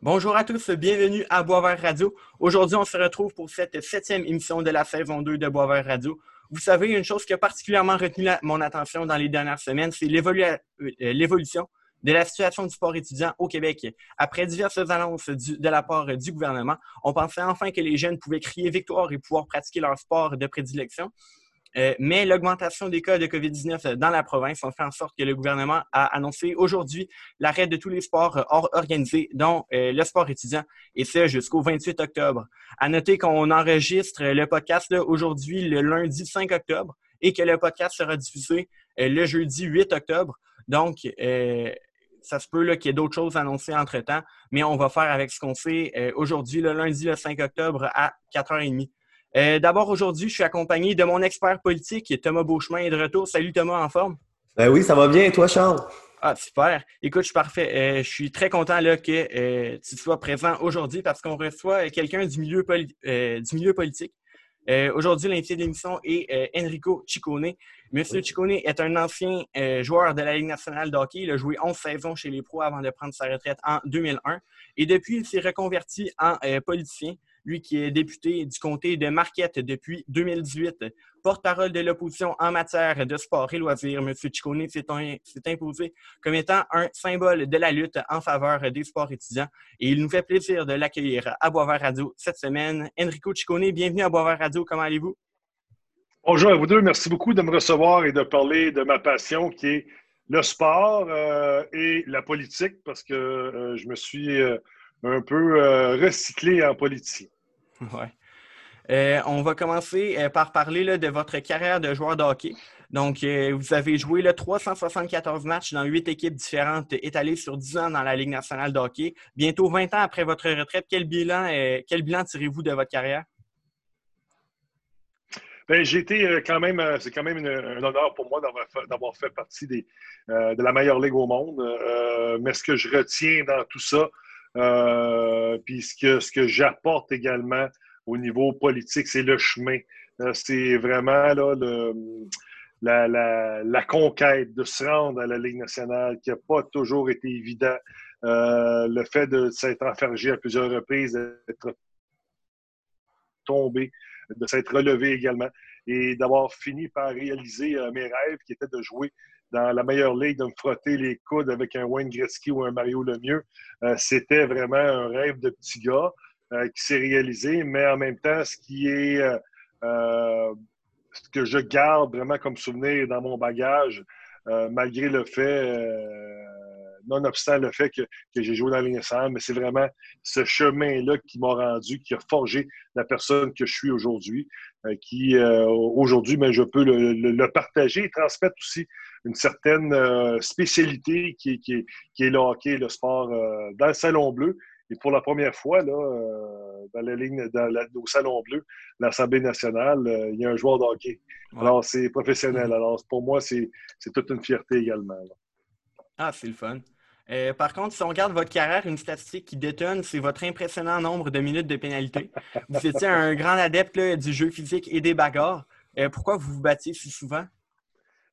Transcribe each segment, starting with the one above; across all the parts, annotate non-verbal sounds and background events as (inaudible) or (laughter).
Bonjour à tous, bienvenue à Boisvert Radio. Aujourd'hui, on se retrouve pour cette septième émission de la saison 2 de Boisvert Radio. Vous savez, une chose qui a particulièrement retenu mon attention dans les dernières semaines, c'est euh, l'évolution de la situation du sport étudiant au Québec. Après diverses annonces de la part du gouvernement, on pensait enfin que les jeunes pouvaient crier victoire et pouvoir pratiquer leur sport de prédilection. Euh, mais l'augmentation des cas de COVID-19 dans la province a fait en sorte que le gouvernement a annoncé aujourd'hui l'arrêt de tous les sports organisés, dont euh, le sport étudiant, et ce jusqu'au 28 octobre. À noter qu'on enregistre le podcast aujourd'hui le lundi 5 octobre et que le podcast sera diffusé euh, le jeudi 8 octobre. Donc, ça se peut qu'il y ait d'autres choses annoncées entre-temps, mais on va faire avec ce qu'on fait aujourd'hui, le lundi le 5 octobre à 4h30. Euh, d'abord, aujourd'hui, je suis accompagné de mon expert politique, Thomas Beauchemin, est de retour. Salut Thomas, en forme? Ben oui, ça va bien. Et toi, Charles? Ah, super. Écoute, je suis parfait. Euh, je suis très content là, que euh, tu sois présent aujourd'hui parce qu'on reçoit quelqu'un du, milieu du milieu politique. aujourd'hui, l'invité de l'émission est Enrico Ciccone. Monsieur Ciccone est un ancien joueur de la Ligue nationale de hockey. Il a joué 11 saisons chez les pros avant de prendre sa retraite en 2001. Et depuis, il s'est reconverti en politicien lui qui est député du comté de Marquette depuis 2018. Porte-parole de l'opposition en matière de sport et loisirs, M. Ciccone s'est imposé comme étant un symbole de la lutte en faveur des sports étudiants et il nous fait plaisir de l'accueillir à Boisvert Radio cette semaine. Enrico Ciccone, bienvenue à Boisvert Radio. Comment allez-vous? Bonjour à vous deux. Merci beaucoup de me recevoir et de parler de ma passion qui est le sport euh, et la politique parce que euh, je me suis euh, un peu recyclé en politique. (laughs) Ouais. Euh, on va commencer euh, par parler de votre carrière de joueur de hockey. Donc, euh, vous avez joué là, 374 matchs dans huit équipes différentes étalées sur 10 ans dans la Ligue nationale de hockey. Bientôt 20 ans après votre retraite, quel bilan, bilan tirez-vous de votre carrière? Ben, j'ai été quand même, c'est quand même un honneur pour moi d'avoir fait, partie des, de la meilleure ligue au monde. mais ce que je retiens dans tout ça, puis ce que, ce que j'apporte également au niveau politique, c'est le chemin. Euh, c'est vraiment la, conquête de se rendre à la Ligue nationale qui n'a pas toujours été évident. Euh, le fait de s'être enfergé à plusieurs reprises, d'être tombé, de s'être relevé également et d'avoir fini par réaliser mes rêves qui étaient de jouer dans la meilleure ligue de me frotter les coudes avec un Wayne Gretzky ou un Mario Lemieux. Euh, c'était vraiment un rêve de petit gars euh, qui s'est réalisé, mais en même temps, ce qui est euh, ce que je garde vraiment comme souvenir dans mon bagage, malgré le fait, nonobstant le fait que, que j'ai joué dans la ligne mais c'est vraiment ce chemin-là qui m'a rendu, qui a forgé la personne que je suis aujourd'hui, qui aujourd'hui, mais je peux le, le, partager et transmettre aussi une certaine euh, spécialité qui, qui, qui, est le hockey, le sport euh, dans le Salon Bleu. Et pour la première fois, là, euh, dans la ligne, dans au Salon Bleu, l'Assemblée nationale, il y a un joueur de hockey. Alors, c'est professionnel. Alors, pour moi, c'est toute une fierté également. Ah, c'est le fun. Par contre, si on regarde votre carrière, une statistique qui détonne, c'est votre impressionnant nombre de minutes de pénalité. Vous étiez un grand adepte du jeu physique et des bagarres. pourquoi vous vous battiez si souvent?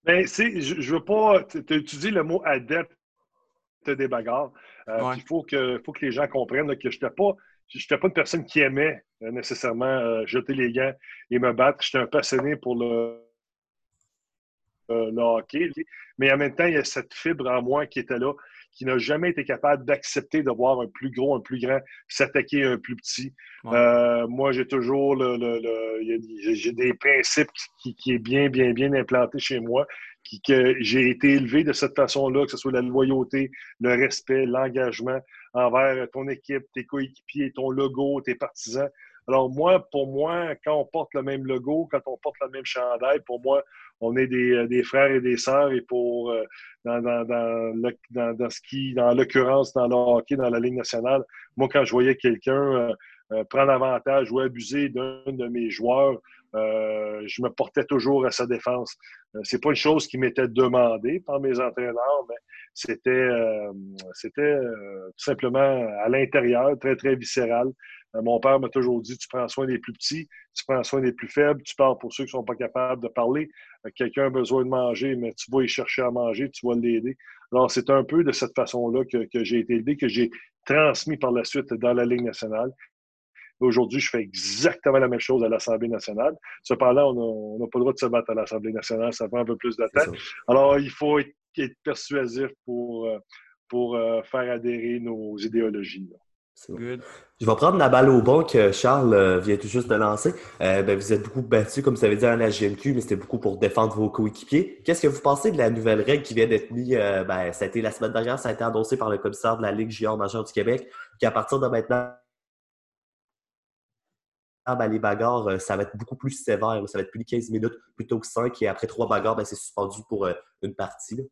Ben, je ne veux pas utiliser le mot adepte des bagarres. Euh, il faut que, faut que les gens comprennent que je n'étais pas, pas une personne qui aimait euh, nécessairement euh, jeter les gants et me battre. J'étais un passionné pour le, le hockey. Mais en même temps, il y a cette fibre en moi qui était là qui n'a jamais été capable d'accepter de voir un plus gros, un plus grand s'attaquer à un plus petit. Euh, moi, j'ai toujours le, j'ai des principes qui, qui, est bien, bien, bien implanté chez moi, qui, que j'ai été élevé de cette façon-là, que ce soit la loyauté, le respect, l'engagement envers ton équipe, tes coéquipiers, ton logo, tes partisans. Alors moi, pour moi, quand on porte le même logo, quand on porte le même chandail, pour moi, on est des, euh, des frères et des sœurs. Et pour euh, dans, dans, dans, ce qui, dans l'occurrence, dans le hockey, dans la Ligue nationale, moi, quand je voyais quelqu'un euh, prendre avantage ou abuser d'un de mes joueurs, je me portais toujours à sa défense. c'est pas une chose qui m'était demandée par mes entraîneurs, mais c'était c'était tout simplement à l'intérieur, très, très viscéral. Mon père m'a toujours dit, tu prends soin des plus petits, tu prends soin des plus faibles, tu parles pour ceux qui ne sont pas capables de parler. Quelqu'un a besoin de manger, mais tu vas y chercher à manger, tu vas l'aider. Alors, c'est un peu de cette façon-là que, que j'ai été aidé, que j'ai transmis par la suite dans la Ligue nationale. Aujourd'hui, je fais exactement la même chose à l'Assemblée nationale. Cependant, on n'a pas le droit de se battre à l'Assemblée nationale. Ça prend un peu plus de temps. Alors, il faut être, persuasif pour, euh, pour euh, faire adhérer nos idéologies. Je vais prendre la balle au bon que Charles euh, vient tout juste de lancer. Ben, vous êtes beaucoup battu, comme ça veut dire, à la GMQ, mais c'était beaucoup pour défendre vos coéquipiers. Qu'est-ce que vous pensez de la nouvelle règle qui vient d'être mise? ben, ça a été la semaine dernière, ça a été annoncé par le commissaire de la Ligue junior majeure du Québec, qu'à partir de maintenant, ah, ben, les bagarres, euh, ça va être beaucoup plus sévère. Ça va être plus de 15 minutes plutôt que 5. Et après trois bagarres, ben, c'est suspendu pour euh, une partie.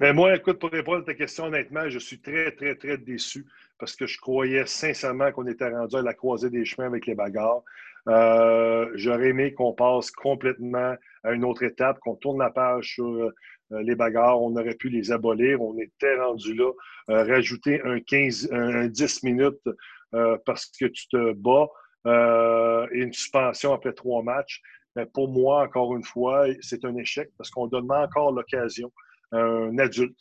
Mais moi, écoute, pour répondre à ta question, honnêtement, je suis très, très, très déçu parce que je croyais sincèrement qu'on était rendu à la croisée des chemins avec les bagarres. Euh, j'aurais aimé qu'on passe complètement à une autre étape, qu'on tourne la page sur les bagarres. On aurait pu les abolir. On était rendu là. rajouter un 15, un 10 minutes parce que tu te bats euh, et une suspension après trois matchs. Mais pour moi, encore une fois, c'est un échec parce qu'on donne encore l'occasion un adulte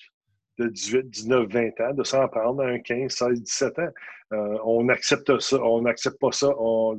de 18, 19, 20 ans de s'en prendre à un 15, 16, 17 ans. Euh, on accepte ça, on n'accepte pas ça, on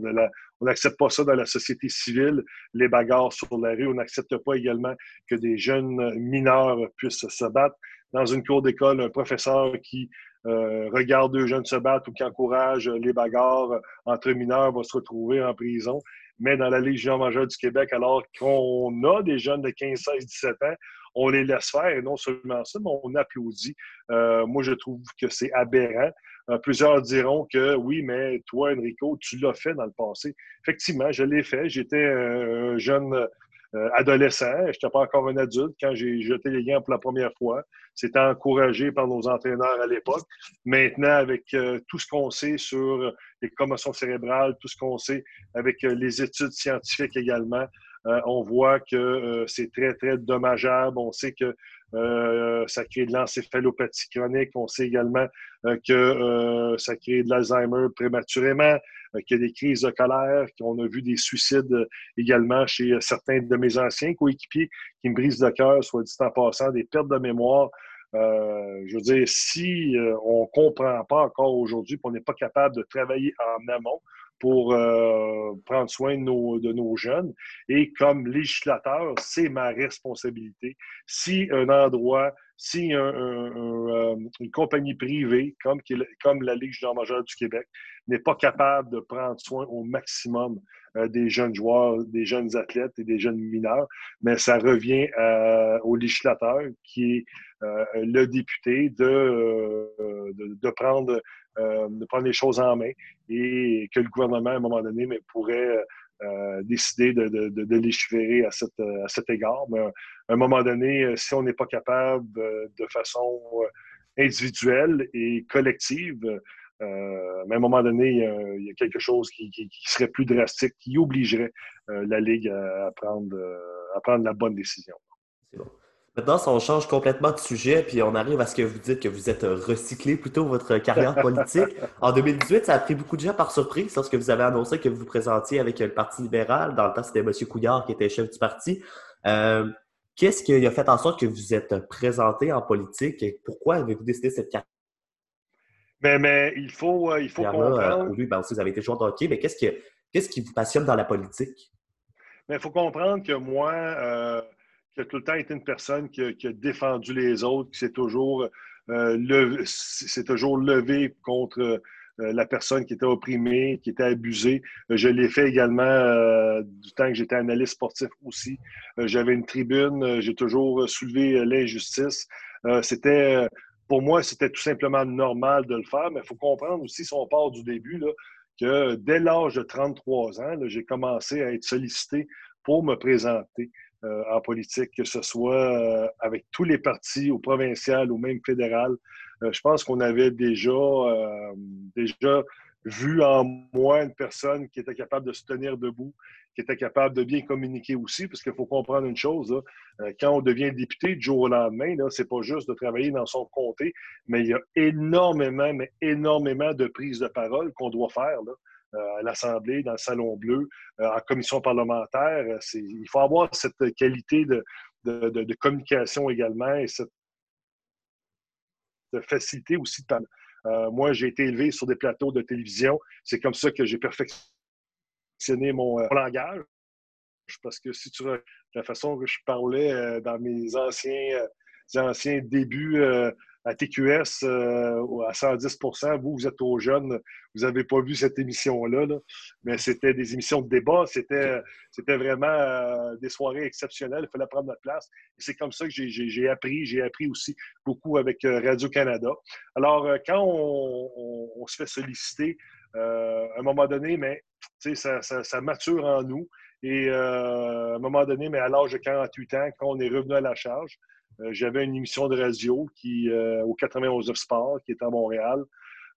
n'accepte pas ça dans la société civile, les bagarres sur la rue. On n'accepte pas également que des jeunes mineurs puissent se battre. Dans une cour d'école, un professeur qui euh, regarde deux jeunes se battre ou qui encourage les bagarres entre mineurs va se retrouver en prison. Mais dans la Légion majeure du Québec, alors qu'on a des jeunes de 15, 16, 17 ans, on les laisse faire et non seulement ça, mais on applaudit. Euh, moi, je trouve que c'est aberrant. Euh, plusieurs diront que oui, mais toi, Enrico, tu l'as fait dans le passé. Effectivement, je l'ai fait. J'étais un jeune euh, adolescent, je n'étais pas encore un adulte quand j'ai jeté les liens pour la première fois. C'était encouragé par nos entraîneurs à l'époque. Maintenant, avec euh, tout ce qu'on sait sur les commotions cérébrales, tout ce qu'on sait avec euh, les études scientifiques également, on voit que c'est très, très dommageable. On sait que ça crée de l'encéphalopathie chronique. On sait également que ça crée de l'Alzheimer prématurément. Euh, qu'il y a des crises de colère, qu'on a vu des suicides euh, également chez euh, certains de mes anciens coéquipiers qui me brisent le cœur, soit dit en passant, des pertes de mémoire. Je veux dire, si on ne comprend pas encore aujourd'hui, qu'on n'est pas capable de travailler en amont pour prendre soin de nos, de nos, jeunes, et comme législateur, c'est ma responsabilité. Si un endroit si euh, une compagnie privée comme, comme la Ligue junior majeure du Québec n'est pas capable de prendre soin au maximum euh, des jeunes joueurs, des jeunes athlètes et des jeunes mineurs, mais ça revient euh, au législateur qui est le député de, de, prendre, de prendre les choses en main et que le gouvernement, à un moment donné, mais pourrait euh, décider de, de, de, légiférer à, cette, à, cet égard. Mais à un moment donné, euh, si on n'est pas capable euh, de façon individuelle et collective, euh, mais à un moment donné, il y a, quelque chose qui, qui, serait plus drastique, qui obligerait la Ligue à, prendre, à prendre la bonne décision. Maintenant, si on change complètement de sujet, puis on arrive à ce que vous dites que vous êtes recyclé plutôt votre carrière (laughs) politique. en 2018, ça a pris beaucoup de gens par surprise lorsque vous avez annoncé que vous vous présentiez avec le Parti libéral. Dans le temps, c'était M. Couillard qui était chef du parti. Euh, qu'est-ce qui a fait en sorte que vous êtes présenté en politique et pourquoi avez-vous décidé cette carrière? Mais, mais il faut, euh, il faut comprendre. Euh, oui, ben, vous avez été joueur de hockey, mais qu'est-ce qui, qu'est-ce qui vous passionne dans la politique? Mais il faut comprendre que moi, tout le temps été une personne qui a, défendu les autres, qui s'est toujours, euh, toujours levé contre euh, la personne qui était opprimée, qui était abusée. Euh, je l'ai fait également du temps que j'étais analyste sportif aussi. J'avais une tribune, j'ai toujours soulevé l'injustice. c'était, pour moi, c'était tout simplement normal de le faire, mais il faut comprendre aussi, si on part du début, que dès l'âge de 33 ans, j'ai commencé à être sollicité pour me présenter. Euh, en politique, que ce soit euh, avec tous les partis, au provincial ou même fédéral. Euh, je pense qu'on avait déjà, déjà vu en moi une personne qui était capable de se tenir debout, qui était capable de bien communiquer aussi, parce qu'il faut comprendre une chose, quand on devient député du jour au lendemain, ce n'est pas juste de travailler dans son comté, mais il y a énormément, mais énormément de prises de parole qu'on doit faire à l'Assemblée, dans le Salon Bleu, euh, en commission parlementaire. Il faut avoir cette qualité de, de, communication également et cette facilité aussi de moi, j'ai été élevé sur des plateaux de télévision. C'est comme ça que j'ai perfectionné euh, mon, langage. Parce que si tu la façon que je parlais euh, dans mes anciens, euh, anciens débuts à TQS à 110% vous, vous êtes trop jeune, vous n'avez pas vu cette émission-là, mais c'était des émissions de débat, c'était, c'était vraiment des soirées exceptionnelles, il fallait prendre notre place. Et c'est comme ça que j'ai, appris, j'ai appris aussi beaucoup avec Radio-Canada. Alors, quand on, se fait solliciter, à un moment donné, mais ça, ça, mature en nous. Et euh, à un moment donné, mais à l'âge de 48 ans, quand on est revenu à la charge, euh, j'avais une émission de radio qui, euh, au 91 Sport, qui est à Montréal,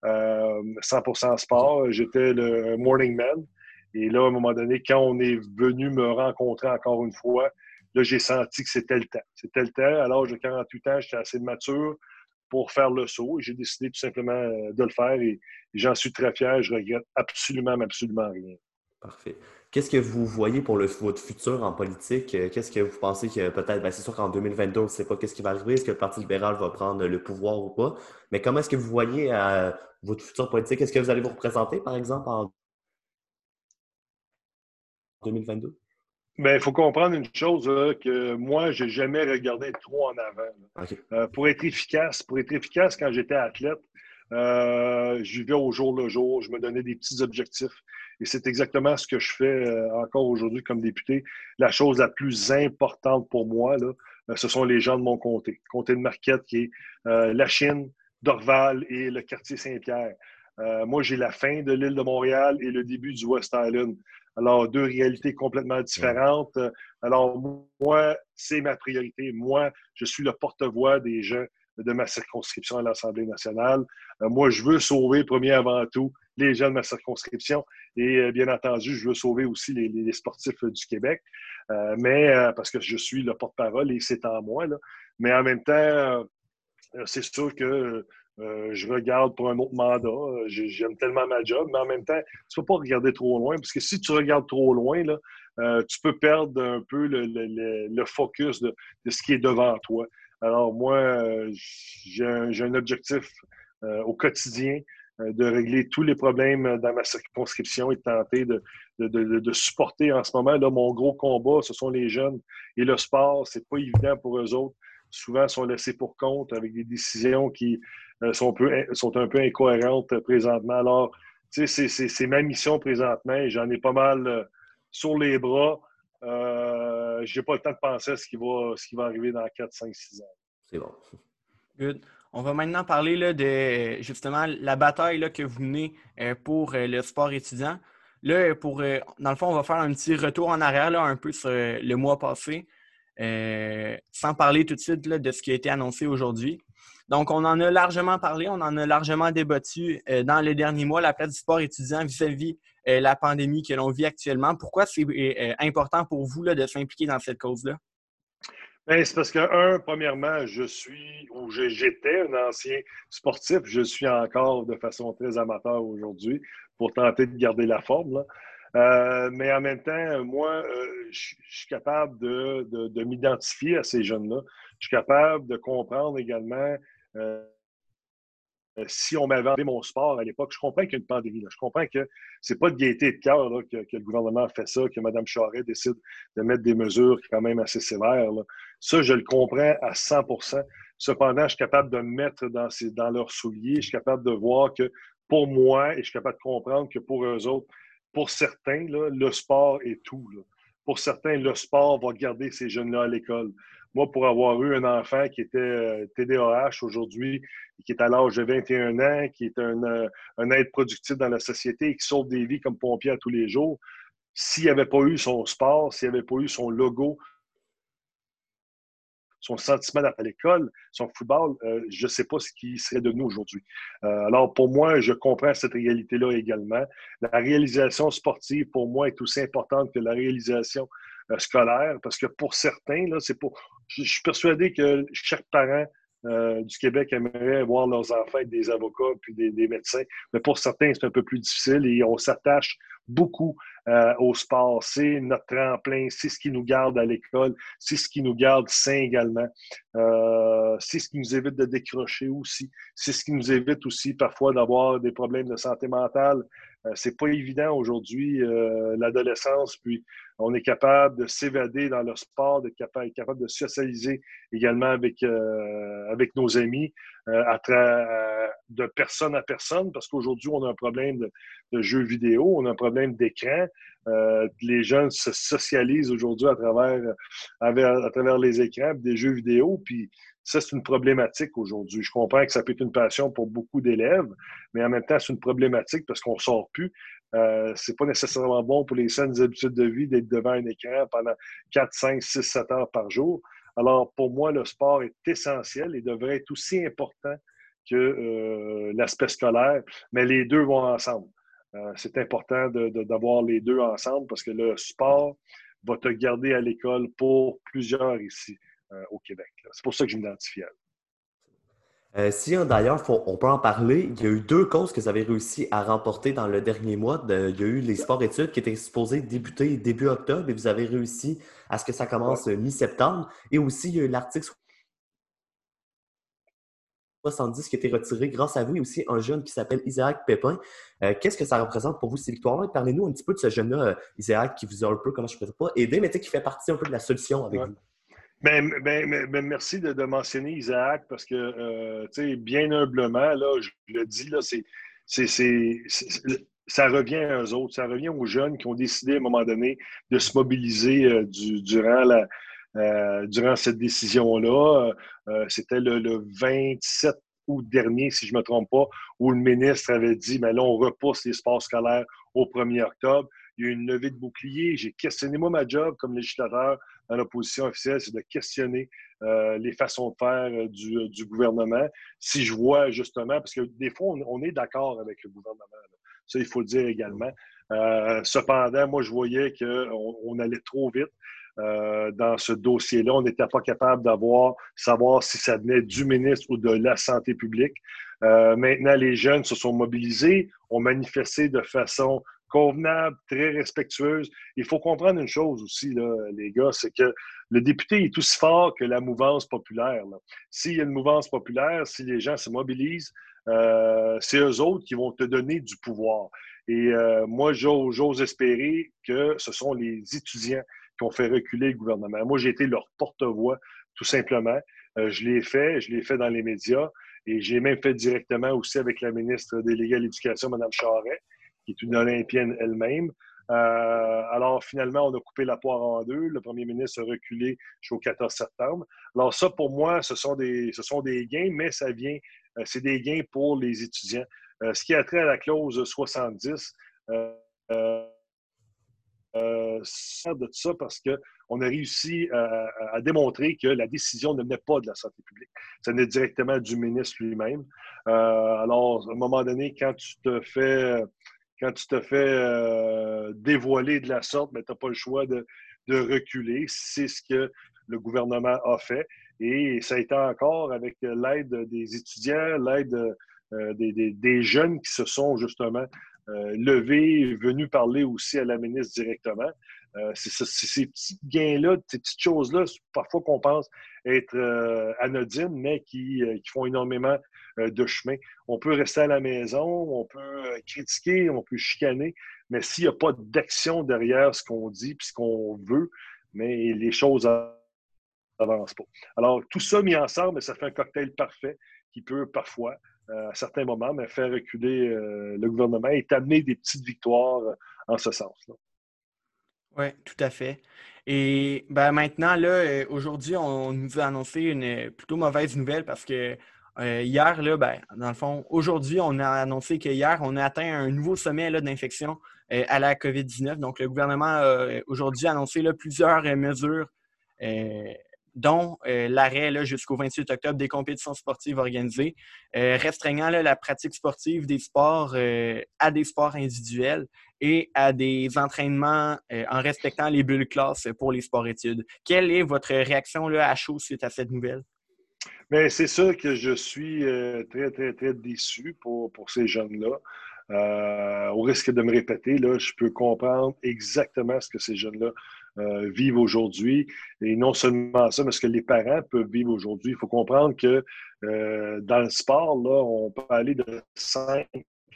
100% sport. J'étais le morning man. Et là, à un moment donné, quand on est venu me rencontrer encore une fois, là, j'ai senti que c'était le temps. C'était le temps. À l'âge de 48 ans, j'étais assez mature pour faire le saut. J'ai décidé tout simplement euh, de le faire et, j'en suis très fier. Je regrette absolument, absolument rien. Parfait. Qu'est-ce que vous voyez pour le, votre futur en politique? Euh, qu'est-ce que vous pensez que peut-être, ben, c'est sûr qu'en 2022, on ne sait pas qu'est-ce qui va arriver, est-ce que le Parti libéral va prendre le pouvoir ou pas, mais comment est-ce que vous voyez euh, votre futur politique? Est-ce que vous allez vous représenter, par exemple, en 2022? il faut comprendre une chose, que moi, je n'ai jamais regardé trop en avant. Euh, pour être efficace, pour être efficace, quand j'étais athlète, euh, je vivais au jour le jour, je me donnais des petits objectifs. Et c'est exactement ce que je fais euh, encore aujourd'hui comme député. La chose la plus importante pour moi, là, ce sont les gens de mon comté. Comté de Marquette, qui est la Chine, Dorval et le quartier Saint-Pierre. moi, j'ai la fin de l'île de Montréal et le début du West Island. Alors, deux réalités complètement différentes. Alors, moi, c'est ma priorité. Moi, je suis le porte-voix des gens de ma circonscription à l'Assemblée nationale. Euh, moi, je veux sauver, premier avant tout, les gens de ma circonscription et, euh, bien entendu, je veux sauver aussi les, sportifs du Québec, euh, mais parce que je suis le porte-parole et c'est en moi. Mais en même temps, c'est sûr que euh, je regarde pour un autre mandat. Euh, j'aime tellement ma job, mais en même temps, tu ne peux pas regarder trop loin, parce que si tu regardes trop loin, euh, tu peux perdre un peu le, focus de, ce qui est devant toi. Alors moi, j'ai un, objectif au quotidien de régler tous les problèmes dans ma circonscription et de tenter de, de, supporter en ce moment. Là, mon gros combat, ce sont les jeunes et le sport. C'est pas évident pour eux autres. Souvent, ils sont laissés pour compte avec des décisions qui euh, sont, sont un peu incohérentes présentement. Alors, tu sais, c'est ma mission présentement et j'en ai pas mal euh, sur les bras. Euh, je n'ai pas le temps de penser à ce qui va, ce qui va arriver dans 4, 5, 6 ans. C'est bon. Good. On va maintenant parler de justement la bataille que vous menez pour le sport étudiant. Là, pour, dans le fond, on va faire un petit retour en arrière là, un peu sur le mois passé, sans parler tout de suite de ce qui a été annoncé aujourd'hui. Donc, on en a largement parlé, on en a largement débattu euh, dans les derniers mois, la place du sport étudiant vis-à-vis euh, la pandémie que l'on vit actuellement. Pourquoi c'est euh, important pour vous de s'impliquer dans cette cause-là? Ben, c'est parce que, un, premièrement, je suis ou j'étais un ancien sportif. Je suis encore de façon très amateur aujourd'hui pour tenter de garder la forme. mais en même temps, moi, je suis capable de m'identifier à ces jeunes-là. Je suis capable de comprendre également euh, si on m'avait vendu mon sport à l'époque, je comprends qu'il y a une pandémie. Je comprends que ce n'est pas de gaieté et de cœur que, le gouvernement fait ça, que Mme Charest décide de mettre des mesures quand même assez sévères. Ça, je le comprends à 100% Cependant, je suis capable de me mettre dans, dans leurs souliers. Je suis capable de voir que pour moi, et je suis capable de comprendre que pour eux autres, pour certains, le sport est tout. Pour certains, le sport va garder ces jeunes-là à l'école. Moi, pour avoir eu un enfant qui était TDAH euh, aujourd'hui, qui est à l'âge de 21 ans, qui est un, euh, un être productif dans la société et qui sauve des vies comme pompier à tous les jours, s'il n'y avait pas eu son sport, s'il n'y avait pas eu son logo son sentiment à l'école, son football, euh, je ne sais pas ce qui serait de nous aujourd'hui. Euh, alors, pour moi, je comprends cette réalité-là également. La réalisation sportive, pour moi, est aussi importante que la réalisation scolaire, parce que pour certains, là, c'est pour. Je suis persuadé que chaque parent du Québec aimerait voir leurs enfants être des avocats puis des médecins. Mais pour certains, c'est un peu plus difficile et on s'attache beaucoup euh, au sport. C'est notre tremplin, c'est ce qui nous garde à l'école, c'est ce qui nous garde sain également. Euh, c'est ce qui nous évite de décrocher aussi. C'est ce qui nous évite aussi parfois d'avoir des problèmes de santé mentale. Euh, c'est pas évident aujourd'hui, l'adolescence, puis on est capable de s'évader dans le sport, d'être capable, capable de socialiser également avec, avec nos amis, à de personne à personne, parce qu'aujourd'hui, on a un problème de, de jeux vidéo, on a un problème d'écran. Euh, les jeunes se socialisent aujourd'hui à travers, à, travers les écrans, des jeux vidéo, puis ça, c'est une problématique aujourd'hui. Je comprends que ça peut être une passion pour beaucoup d'élèves, mais en même temps, c'est une problématique parce qu'on ne sort plus. Euh, c'est pas nécessairement bon pour les saines habitudes de vie d'être devant un écran pendant 4, 5, 6, 7 heures par jour. Alors, pour moi, le sport est essentiel et devrait être aussi important que euh, l'aspect scolaire, mais les deux vont ensemble. Euh, c'est important d'avoir les deux ensemble parce que le sport va te garder à l'école pour plusieurs ici euh, au Québec. C'est pour ça que je m'identifie à euh, si d'ailleurs, on peut en parler, il y a eu deux causes que vous avez réussi à remporter dans le dernier mois. il y a eu les sports-études qui étaient supposés débuter début octobre et vous avez réussi à ce que ça commence mi-septembre. Et aussi, il y a eu l'article 70 qui a été retiré grâce à vous et aussi un jeune qui s'appelle Isaac Pépin. Euh, qu'est-ce que ça représente pour vous ces victoires-là? Parlez-nous un petit peu de ce jeune-là, euh, Isaac, qui vous a un peu, comment je ne peux pas aider, mais qui fait partie un peu de la solution avec vous. Ben, ben, ben, merci de, mentionner Isaac parce que, euh, tu sais, bien humblement, là, je le dis, là, c'est, ça revient à eux autres, ça revient aux jeunes qui ont décidé à un moment donné de se mobiliser durant la, euh, durant cette décision-là. Euh, c'était le, 27 août dernier, si je ne me trompe pas, où le ministre avait dit, mais là, on repousse les sports scolaires au 1er octobre. Il y a eu une levée de bouclier. J'ai questionné, moi, ma job comme législateur dans l'opposition officielle, c'est de questionner euh, les façons de faire du, gouvernement. Si je vois justement, parce que des fois, on, est d'accord avec le gouvernement. Ça, il faut le dire également. cependant, moi, je voyais qu'on on allait trop vite. Euh, dans ce dossier-là. On n'était pas capable d'avoir, savoir si ça venait du ministre ou de la santé publique. Euh, maintenant, les jeunes se sont mobilisés, ont manifesté de façon convenable, très respectueuse. Il faut comprendre une chose aussi, là, les gars, c'est que le député est aussi fort que la mouvance populaire. S'il y a une mouvance populaire, si les gens se mobilisent, euh, c'est eux autres qui vont te donner du pouvoir. Et moi, j'ose espérer que ce sont les étudiants qui ont fait reculer le gouvernement. Moi, j'ai été leur porte-voix, tout simplement. Euh, je l'ai fait, je l'ai fait dans les médias et j'ai même fait directement aussi avec la ministre déléguée à l'Éducation, Mme Charret, qui est une Olympienne elle-même. Euh, alors, finalement, on a coupé la poire en deux. Le premier ministre a reculé jusqu'au 14 septembre. Alors, ça, pour moi, ce sont des, ce sont des gains, mais ça vient, euh, c'est des gains pour les étudiants. ce qui a trait à la clause 70, euh, de ça parce qu'on a réussi à, démontrer que la décision ne venait pas de la santé publique. Ça venait directement du ministre lui-même. Euh, alors, à un moment donné, quand tu te fais, quand tu te fais euh, dévoiler de la sorte, mais tu n'as pas le choix de, reculer. C'est ce que le gouvernement a fait. Et ça a été encore avec l'aide des étudiants, l'aide des, des, jeunes qui se sont justement euh, levé, venu parler aussi à la ministre directement. Euh, c'est ces petits gains-là, ces petites choses-là, parfois qu'on pense être euh, anodines, mais qui, font énormément de chemin. On peut rester à la maison, on peut critiquer, on peut chicaner, mais s'il n'y a pas d'action derrière ce qu'on dit et ce qu'on veut, mais les choses n'avancent pas. Alors, tout ça mis ensemble, ça fait un cocktail parfait qui peut parfois euh, à certains moments, faire reculer euh, le gouvernement et amener des petites victoires euh, en ce sens. Oui, tout à fait. Et ben, maintenant, là, aujourd'hui, on nous a annoncé une plutôt mauvaise nouvelle parce que hier, là, ben, dans le fond, aujourd'hui, on a annoncé qu'hier, on a atteint un nouveau sommet d'infection à la COVID-19. Donc, le gouvernement a aujourd'hui annoncé là, plusieurs mesures dont l'arrêt jusqu'au 28 octobre des compétitions sportives organisées, restreignant la pratique sportive des sports à des sports individuels et à des entraînements en respectant les bulles classes pour les sports-études. Quelle est votre réaction là, à chaud suite à cette nouvelle? Bien, c'est sûr que je suis très, très, très déçu pour, pour ces jeunes-là. Euh, au risque de me répéter, là, je peux comprendre exactement ce que ces jeunes-là euh, vivent aujourd'hui. Et non seulement ça, mais ce que les parents peuvent vivre aujourd'hui. Il faut comprendre que euh, dans le sport, là, on peut aller de 5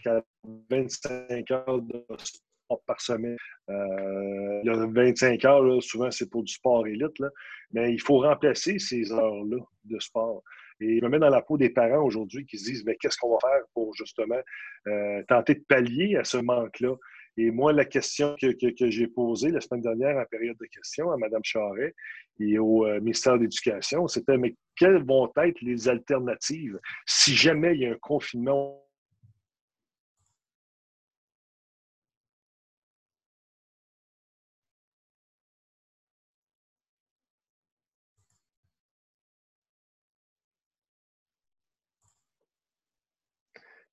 à 25 heures de sport par semaine. Euh, le 25 heures, souvent, c'est pour du sport élite, là, mais il faut remplacer ces heures-là de sport. Et je me mets dans la peau des parents aujourd'hui qui se disent mais qu'est-ce qu'on va faire pour justement euh, tenter de pallier à ce manque-là? Et moi, la question que, j'ai posée la semaine dernière en période de questions à Mme Charret et au euh, ministère de l'Éducation, c'était mais quelles vont être les alternatives si jamais il y a un confinement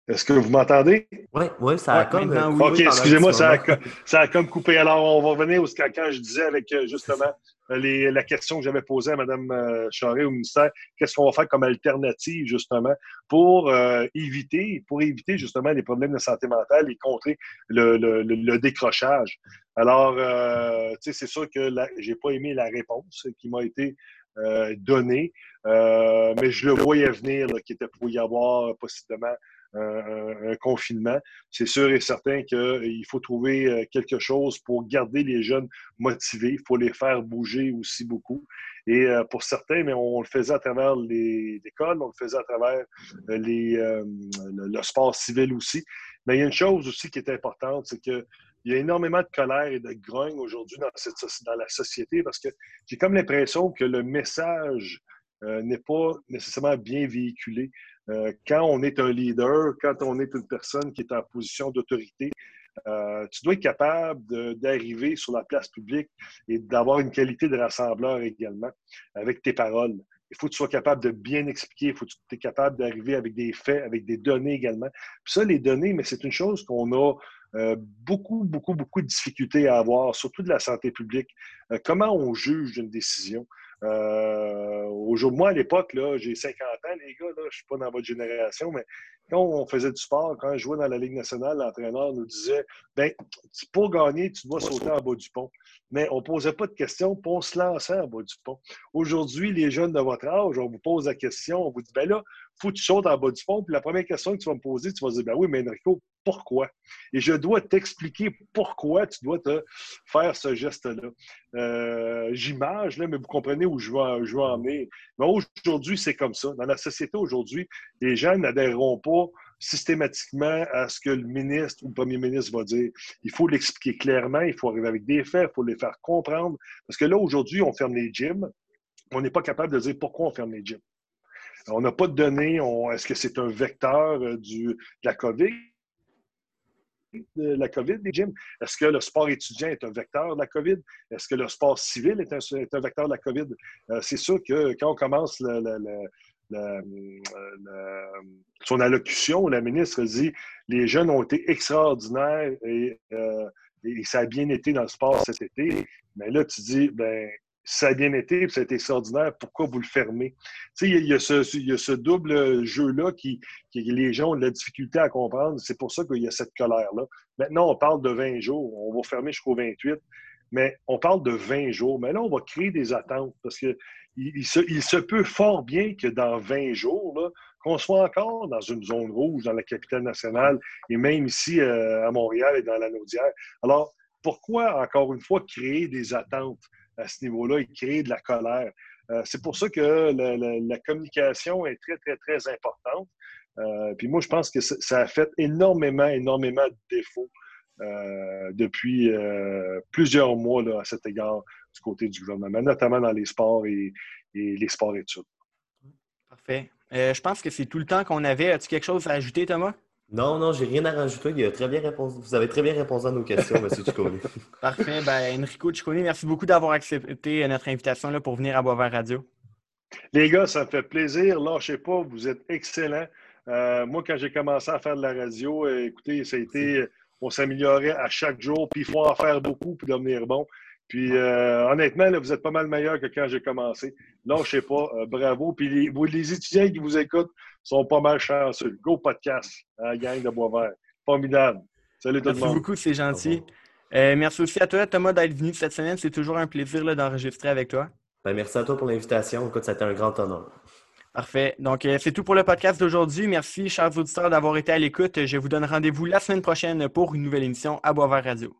Est-ce que vous m'entendez? Oui, oui, ça a comme. Euh, OK, excusez-moi, ça, a, comme coupé. Alors, on va revenir au, quand je disais avec euh, justement les, la question que j'avais posée à Mme euh, Charest au ministère, qu'est-ce qu'on va faire comme alternative justement pour éviter, pour éviter justement les problèmes de santé mentale et contrer le, décrochage? Alors, tu sais, c'est sûr que je n'ai pas aimé la réponse qui m'a été donnée, mais je le voyais venir qu'il était pour y avoir possiblement un, confinement, c'est sûr et certain qu'il faut trouver euh, quelque chose pour garder les jeunes motivés. Il faut les faire bouger aussi beaucoup. Et euh, pour certains, mais on le faisait à travers les écoles, on le faisait à travers euh, le, sport civil aussi. Mais il y a une chose aussi qui est importante, c'est que il y a énormément de colère et de grogne aujourd'hui dans la société parce que j'ai comme l'impression que le message n'est pas nécessairement bien véhiculé. Euh, quand on est un leader, quand on est une personne qui est en position d'autorité, euh, tu dois être capable d'arriver sur la place publique et d'avoir une qualité de rassembleur également avec tes paroles. Il faut que tu sois capable de bien expliquer, il faut que tu sois capable d'arriver avec des faits, avec des données également. Puis ça, les données, mais c'est une chose qu'on a euh, beaucoup, beaucoup, beaucoup de difficultés à avoir, surtout de la santé publique. comment on juge une décision? Euh, aujourd'hui, moi, à l'époque, j'ai 50 ans, les gars, là, je ne suis pas dans votre génération, mais quand on faisait du sport, quand je jouais dans la Ligue nationale, l'entraîneur nous disait ben, pour gagner, tu dois sauter en bas du pont. Mais on ne posait pas de questions, puis on se lançait en bas du pont. Aujourd'hui, les jeunes de votre âge, on vous pose la question, on vous dit ben là, faut que tu sautes en bas du pont. Puis la première question que tu vas me poser, tu vas dire ben oui, mais Enrico, pourquoi? Et je dois t'expliquer pourquoi tu dois te faire ce geste-là. Euh, j'image, mais vous comprenez où je veux, je veux en venir. Mais aujourd'hui, c'est comme ça. Dans la société aujourd'hui, les gens n'adhéreront pas systématiquement à ce que le ministre ou le premier ministre va dire. Il faut l'expliquer clairement, il faut arriver avec des faits, il faut les faire comprendre. Parce que là, aujourd'hui, on ferme les gyms. On n'est pas capable de dire pourquoi on ferme les gyms. On n'a pas de données. Est-ce que c'est un vecteur euh, de la COVID? la COVID? Est-ce que le sport étudiant est un vecteur de la COVID? Est-ce que le sport civil est un, vecteur de la COVID? Euh, c'est sûr que quand on commence son allocution, la ministre dit les jeunes ont été extraordinaires et, euh, et, ça a bien été dans le sport cet été. Mais là, tu dis, ben, ça a bien été, ça a été extraordinaire, pourquoi vous le fermez? Il y, a ce, double jeu-là qui, qui, les gens ont de la difficulté à comprendre. C'est pour ça qu'il y a cette colère-là. Maintenant, on parle de 20 jours. On va fermer jusqu'au 28. Mais on parle de 20 jours. Mais là, on va créer des attentes parce que il, se, peut fort bien que dans 20 jours, qu'on soit encore dans une zone rouge dans la capitale nationale et même ici euh, à Montréal et dans la Naudière. Alors, pourquoi, encore une fois, créer des attentes? À ce niveau-là et créer de la colère. Euh, c'est pour ça que la, communication est très, très, très importante. Euh, puis moi, je pense que ça a fait énormément, énormément de défauts euh, depuis plusieurs mois là, à cet égard du côté du gouvernement, notamment dans les sports et, et les sports études. Parfait. je pense que c'est tout le temps qu'on avait. As-tu quelque chose à ajouter, Thomas? Non, non, j'ai rien à rajouter. Il a très bien répondu. Vous avez très bien répondu à nos questions, M. (laughs) Ciccone. Parfait. Ben, Enrico Ciccone, merci beaucoup d'avoir accepté notre invitation là, pour venir à Boisvert Radio. Les gars, ça me fait plaisir. Lâchez pas, vous êtes excellents. Euh, moi, quand j'ai commencé à faire de la radio, euh, écoutez, ça a été, on s'améliorait à chaque jour, puis il faut en faire beaucoup pour devenir bon. Puis euh, honnêtement, vous êtes pas mal meilleur que quand j'ai commencé. Lâchez pas, bravo. Puis les, les, étudiants qui vous écoutent sont pas mal chanceux. Go podcast, hein, gang de Boisvert. Formidable. Salut tout le monde. Merci beaucoup, c'est gentil. merci aussi à toi, Thomas, d'être venu cette semaine. C'est toujours un plaisir d'enregistrer avec toi. Ben, merci à toi pour l'invitation. Écoute, ça a été un grand honneur. Parfait. Donc, euh, c'est tout pour le podcast d'aujourd'hui. Merci, chers auditeurs, d'avoir été à l'écoute. Je vous donne rendez-vous la semaine prochaine pour une nouvelle émission à Boisvert Radio.